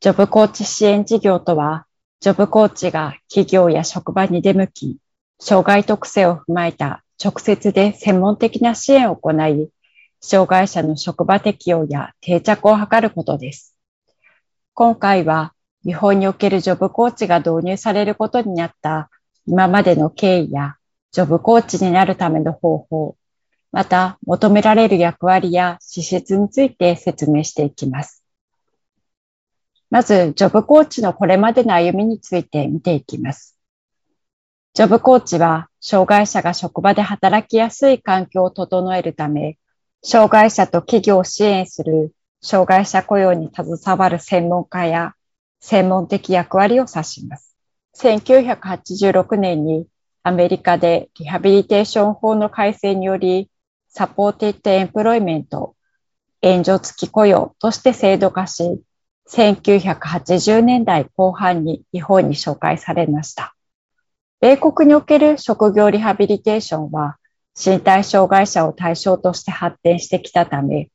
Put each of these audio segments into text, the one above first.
ジョブコーチ支援事業とは、ジョブコーチが企業や職場に出向き、障害特性を踏まえた直接で専門的な支援を行い、障害者の職場適用や定着を図ることです。今回は日本におけるジョブコーチが導入されることになった今までの経緯やジョブコーチになるための方法、また、求められる役割や資質について説明していきます。まず、ジョブコーチのこれまでの歩みについて見ていきます。ジョブコーチは、障害者が職場で働きやすい環境を整えるため、障害者と企業を支援する障害者雇用に携わる専門家や専門的役割を指します。1986年にアメリカでリハビリテーション法の改正によりサポーティッドエンプロイメント、援助付き雇用として制度化し、1980年代後半に日本に紹介されました。米国における職業リハビリテーションは身体障害者を対象として発展してきたため、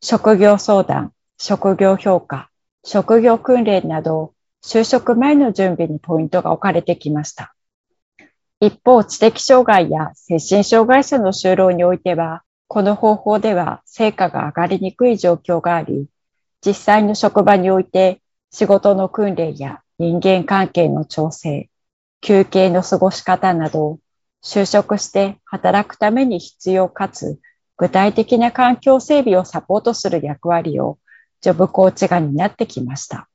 職業相談、職業評価、職業訓練など、就職前の準備にポイントが置かれてきました。一方、知的障害や精神障害者の就労においては、この方法では成果が上がりにくい状況があり、実際の職場において仕事の訓練や人間関係の調整、休憩の過ごし方など、就職して働くために必要かつ具体的な環境整備をサポートする役割をジョブコーチが担ってきました。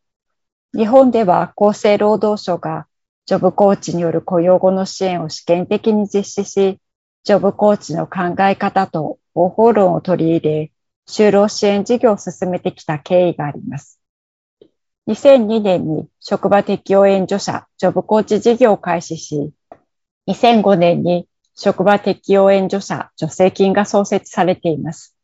日本では厚生労働省がジョブコーチによる雇用後の支援を試験的に実施し、ジョブコーチの考え方と方法論を取り入れ、就労支援事業を進めてきた経緯があります。2002年に職場適用援助者ジョブコーチ事業を開始し、2005年に職場適用援助者助成金が創設されています。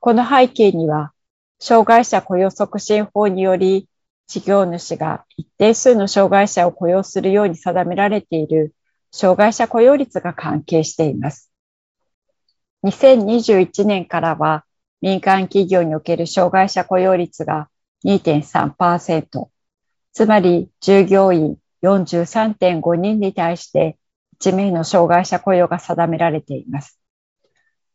この背景には、障害者雇用促進法により事業主が一定数の障害者を雇用するように定められている障害者雇用率が関係しています。2021年からは民間企業における障害者雇用率が2.3%、つまり従業員43.5人に対して1名の障害者雇用が定められています。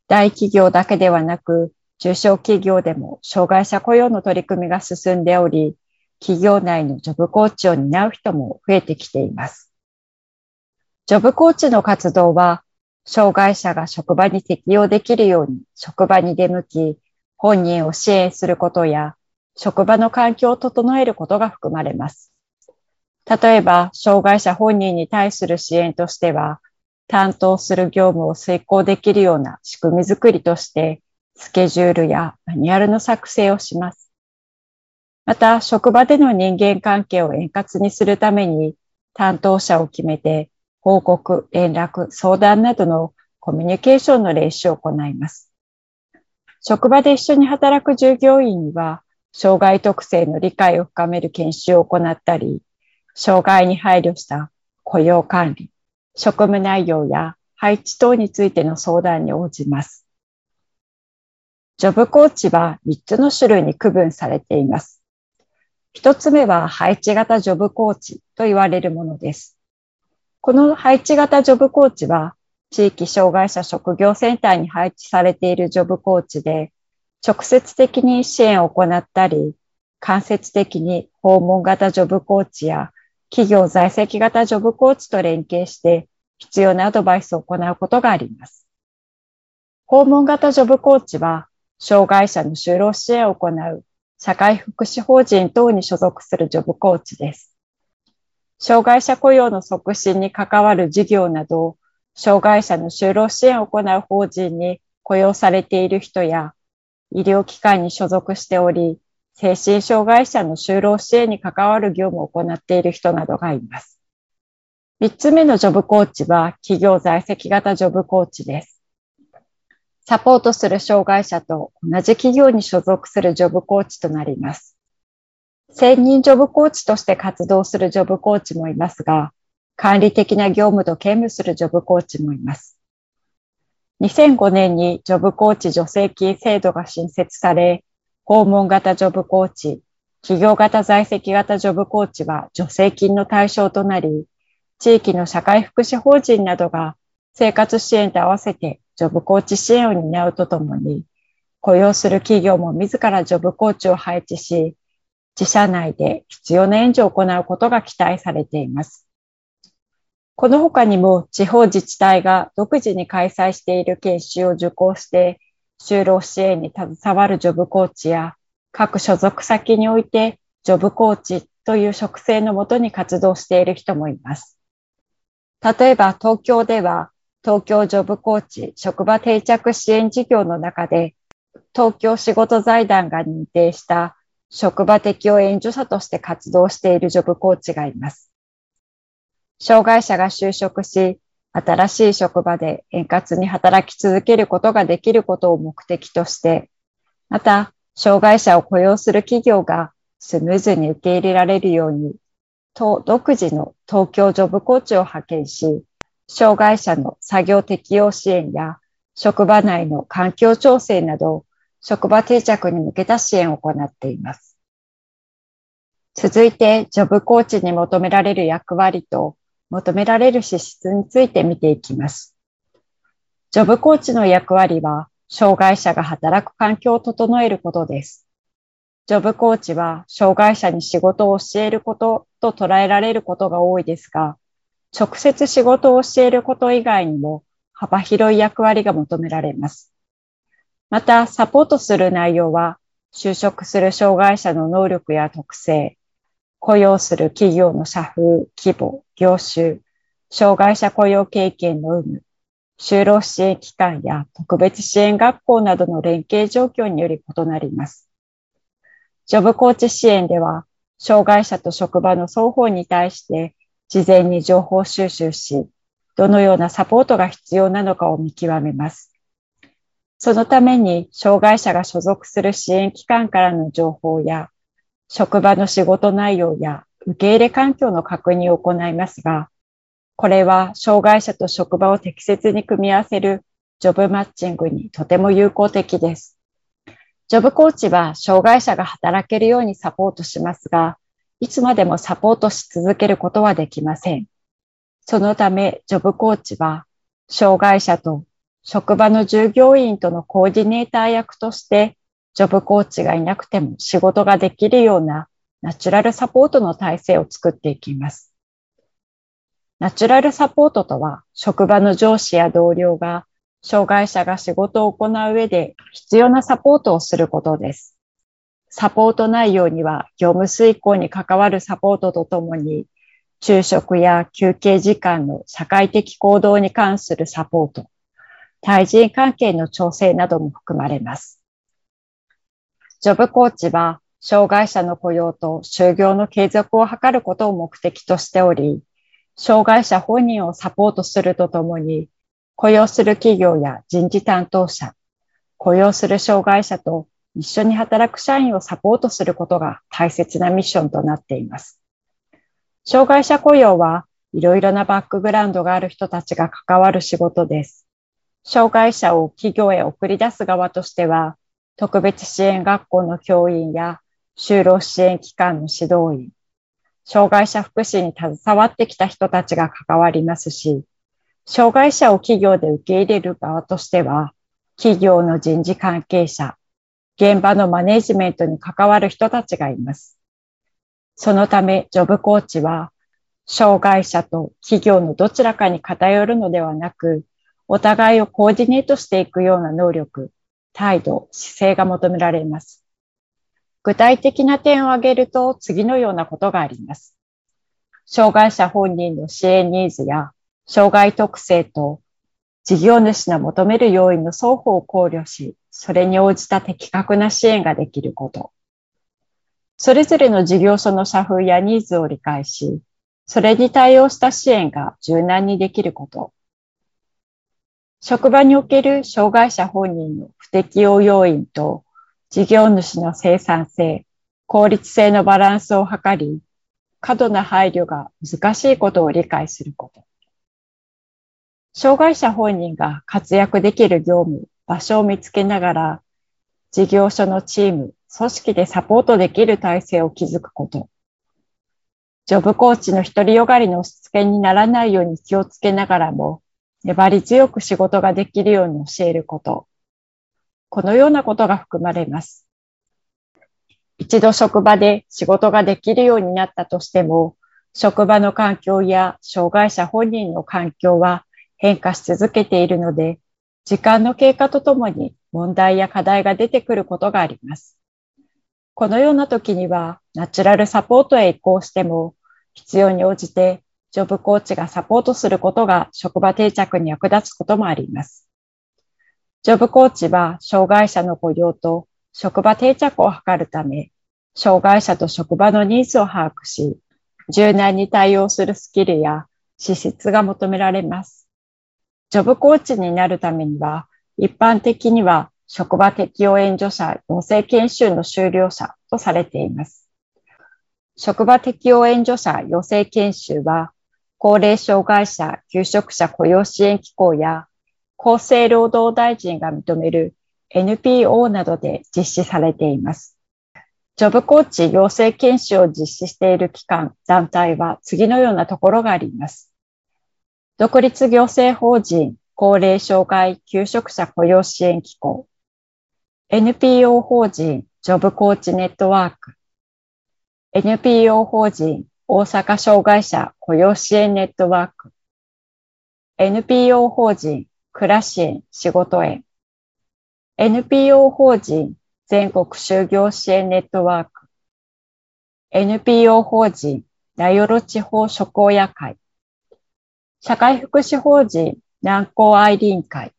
大企業だけではなく、中小企業でも障害者雇用の取り組みが進んでおり、企業内のジョブコーチを担う人も増えてきています。ジョブコーチの活動は、障害者が職場に適用できるように職場に出向き、本人を支援することや、職場の環境を整えることが含まれます。例えば、障害者本人に対する支援としては、担当する業務を遂行できるような仕組みづくりとして、スケジュールやマニュアルの作成をします。また、職場での人間関係を円滑にするために、担当者を決めて、報告、連絡、相談などのコミュニケーションの練習を行います。職場で一緒に働く従業員には、障害特性の理解を深める研修を行ったり、障害に配慮した雇用管理、職務内容や配置等についての相談に応じます。ジョブコーチは3つの種類に区分されています。一つ目は配置型ジョブコーチと言われるものです。この配置型ジョブコーチは、地域障害者職業センターに配置されているジョブコーチで、直接的に支援を行ったり、間接的に訪問型ジョブコーチや企業在籍型ジョブコーチと連携して必要なアドバイスを行うことがあります。訪問型ジョブコーチは、障害者の就労支援を行う社会福祉法人等に所属するジョブコーチです。障害者雇用の促進に関わる事業など、障害者の就労支援を行う法人に雇用されている人や、医療機関に所属しており、精神障害者の就労支援に関わる業務を行っている人などがいます。三つ目のジョブコーチは企業在籍型ジョブコーチです。サポートする障害者と同じ企業に所属するジョブコーチとなります。専任ジョブコーチとして活動するジョブコーチもいますが、管理的な業務と兼務するジョブコーチもいます。2005年にジョブコーチ助成金制度が新設され、訪問型ジョブコーチ、企業型在籍型ジョブコーチは助成金の対象となり、地域の社会福祉法人などが生活支援と合わせてジョブコーチ支援を担うとともに、雇用する企業も自らジョブコーチを配置し、自社内で必要な援助を行うことが期待されています。この他にも地方自治体が独自に開催している研修を受講して、就労支援に携わるジョブコーチや、各所属先においてジョブコーチという職性のもとに活動している人もいます。例えば東京では東京ジョブコーチ職場定着支援事業の中で、東京仕事財団が認定した職場適応援助者として活動しているジョブコーチがいます。障害者が就職し、新しい職場で円滑に働き続けることができることを目的として、また、障害者を雇用する企業がスムーズに受け入れられるように、党独自の東京ジョブコーチを派遣し、障害者の作業適応支援や職場内の環境調整など、職場定着に向けた支援を行っています。続いて、ジョブコーチに求められる役割と求められる資質について見ていきます。ジョブコーチの役割は、障害者が働く環境を整えることです。ジョブコーチは、障害者に仕事を教えることと捉えられることが多いですが、直接仕事を教えること以外にも幅広い役割が求められます。また、サポートする内容は、就職する障害者の能力や特性、雇用する企業の社風、規模、業種、障害者雇用経験の有無、就労支援機関や特別支援学校などの連携状況により異なります。ジョブコーチ支援では、障害者と職場の双方に対して事前に情報収集し、どのようなサポートが必要なのかを見極めます。そのために、障害者が所属する支援機関からの情報や、職場の仕事内容や受け入れ環境の確認を行いますが、これは障害者と職場を適切に組み合わせるジョブマッチングにとても有効的です。ジョブコーチは障害者が働けるようにサポートしますが、いつまでもサポートし続けることはできません。そのため、ジョブコーチは、障害者と職場の従業員とのコーディネーター役として、ジョブコーチがいなくても仕事ができるようなナチュラルサポートの体制を作っていきます。ナチュラルサポートとは、職場の上司や同僚が、障害者が仕事を行う上で必要なサポートをすることです。サポート内容には業務遂行に関わるサポートとともに、昼食や休憩時間の社会的行動に関するサポート、対人関係の調整なども含まれます。ジョブコーチは、障害者の雇用と就業の継続を図ることを目的としており、障害者本人をサポートするとともに、雇用する企業や人事担当者、雇用する障害者と一緒に働く社員をサポートすることが大切なミッションとなっています。障害者雇用はいろいろなバックグラウンドがある人たちが関わる仕事です。障害者を企業へ送り出す側としては、特別支援学校の教員や就労支援機関の指導員、障害者福祉に携わってきた人たちが関わりますし、障害者を企業で受け入れる側としては、企業の人事関係者、現場のマネジメントに関わる人たちがいます。そのため、ジョブコーチは、障害者と企業のどちらかに偏るのではなく、お互いをコーディネートしていくような能力、態度、姿勢が求められます。具体的な点を挙げると次のようなことがあります。障害者本人の支援ニーズや障害特性と事業主の求める要因の双方を考慮し、それに応じた的確な支援ができること。それぞれの事業所の社風やニーズを理解し、それに対応した支援が柔軟にできること。職場における障害者本人の不適用要因と事業主の生産性、効率性のバランスを図り、過度な配慮が難しいことを理解すること。障害者本人が活躍できる業務、場所を見つけながら、事業所のチーム、組織でサポートできる体制を築くこと。ジョブコーチの一人よがりの押し付けにならないように気をつけながらも、粘り強く仕事ができるように教えること。このようなことが含まれます。一度職場で仕事ができるようになったとしても、職場の環境や障害者本人の環境は変化し続けているので、時間の経過とともに問題や課題が出てくることがあります。このような時には、ナチュラルサポートへ移行しても、必要に応じてジョブコーチがサポートすることが職場定着に役立つこともあります。ジョブコーチは障害者の雇用と職場定着を図るため、障害者と職場のニーズを把握し、柔軟に対応するスキルや資質が求められます。ジョブコーチになるためには、一般的には職場適用援助者養成研修の修了者とされています。職場適用援助者養成研修は、高齢障害者求職者雇用支援機構や厚生労働大臣が認める NPO などで実施されています。ジョブコーチ養成研修を実施している機関、団体は次のようなところがあります。独立行政法人高齢障害求職者雇用支援機構、NPO 法人ジョブコーチネットワーク、NPO 法人大阪障害者雇用支援ネットワーク、NPO 法人暮らし園仕事園、NPO 法人全国就業支援ネットワーク、NPO 法人名寄地方職親会、社会福祉法人南高愛隣会。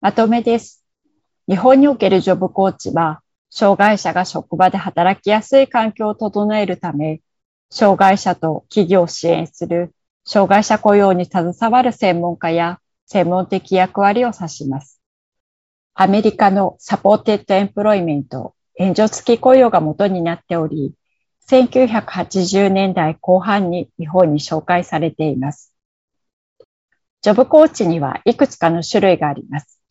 まとめです。日本におけるジョブコーチは、障害者が職場で働きやすい環境を整えるため、障害者と企業を支援する障害者雇用に携わる専門家や専門的役割を指します。アメリカの supported employment、援助付き雇用が元になっており、1980年代後半に日本に紹介されています。ジョブコーチにはいくつかの種類があります。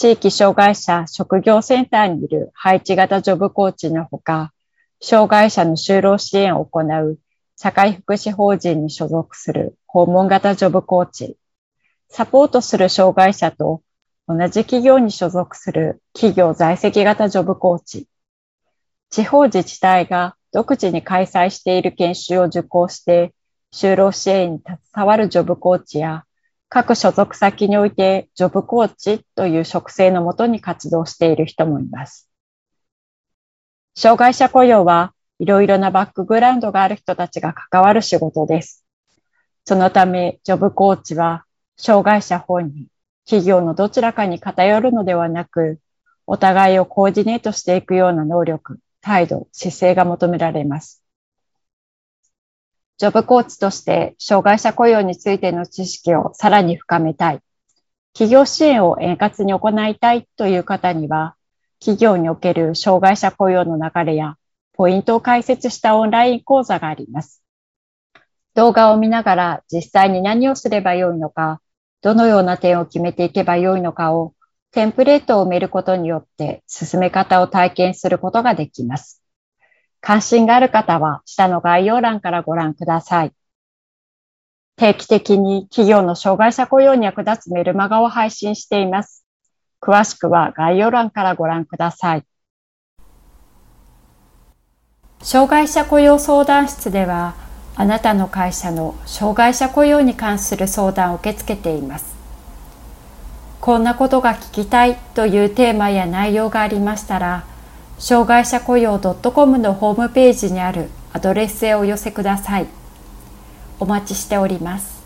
地域障害者職業センターにいる配置型ジョブコーチのほか、障害者の就労支援を行う社会福祉法人に所属する訪問型ジョブコーチ、サポートする障害者と同じ企業に所属する企業在籍型ジョブコーチ、地方自治体が独自に開催している研修を受講して、就労支援に携わるジョブコーチや、各所属先においてジョブコーチという職性のもとに活動している人もいます。障害者雇用はいろいろなバックグラウンドがある人たちが関わる仕事です。そのため、ジョブコーチは、障害者本人、企業のどちらかに偏るのではなく、お互いをコーディネートしていくような能力、態度、姿勢が求められます。ジョブコーチとして障害者雇用についての知識をさらに深めたい、企業支援を円滑に行いたいという方には、企業における障害者雇用の流れやポイントを解説したオンライン講座があります。動画を見ながら実際に何をすればよいのか、どのような点を決めていけばよいのかをテンプレートを埋めることによって進め方を体験することができます。関心がある方は下の概要欄からご覧ください。定期的に企業の障害者雇用に役立つメルマガを配信しています。詳しくは概要欄からご覧ください。障害者雇用相談室では、あなたの会社の障害者雇用に関する相談を受け付けています。こんなことが聞きたいというテーマや内容がありましたら、障害者雇用 .com のホームページにあるアドレスへお寄せください。お待ちしております。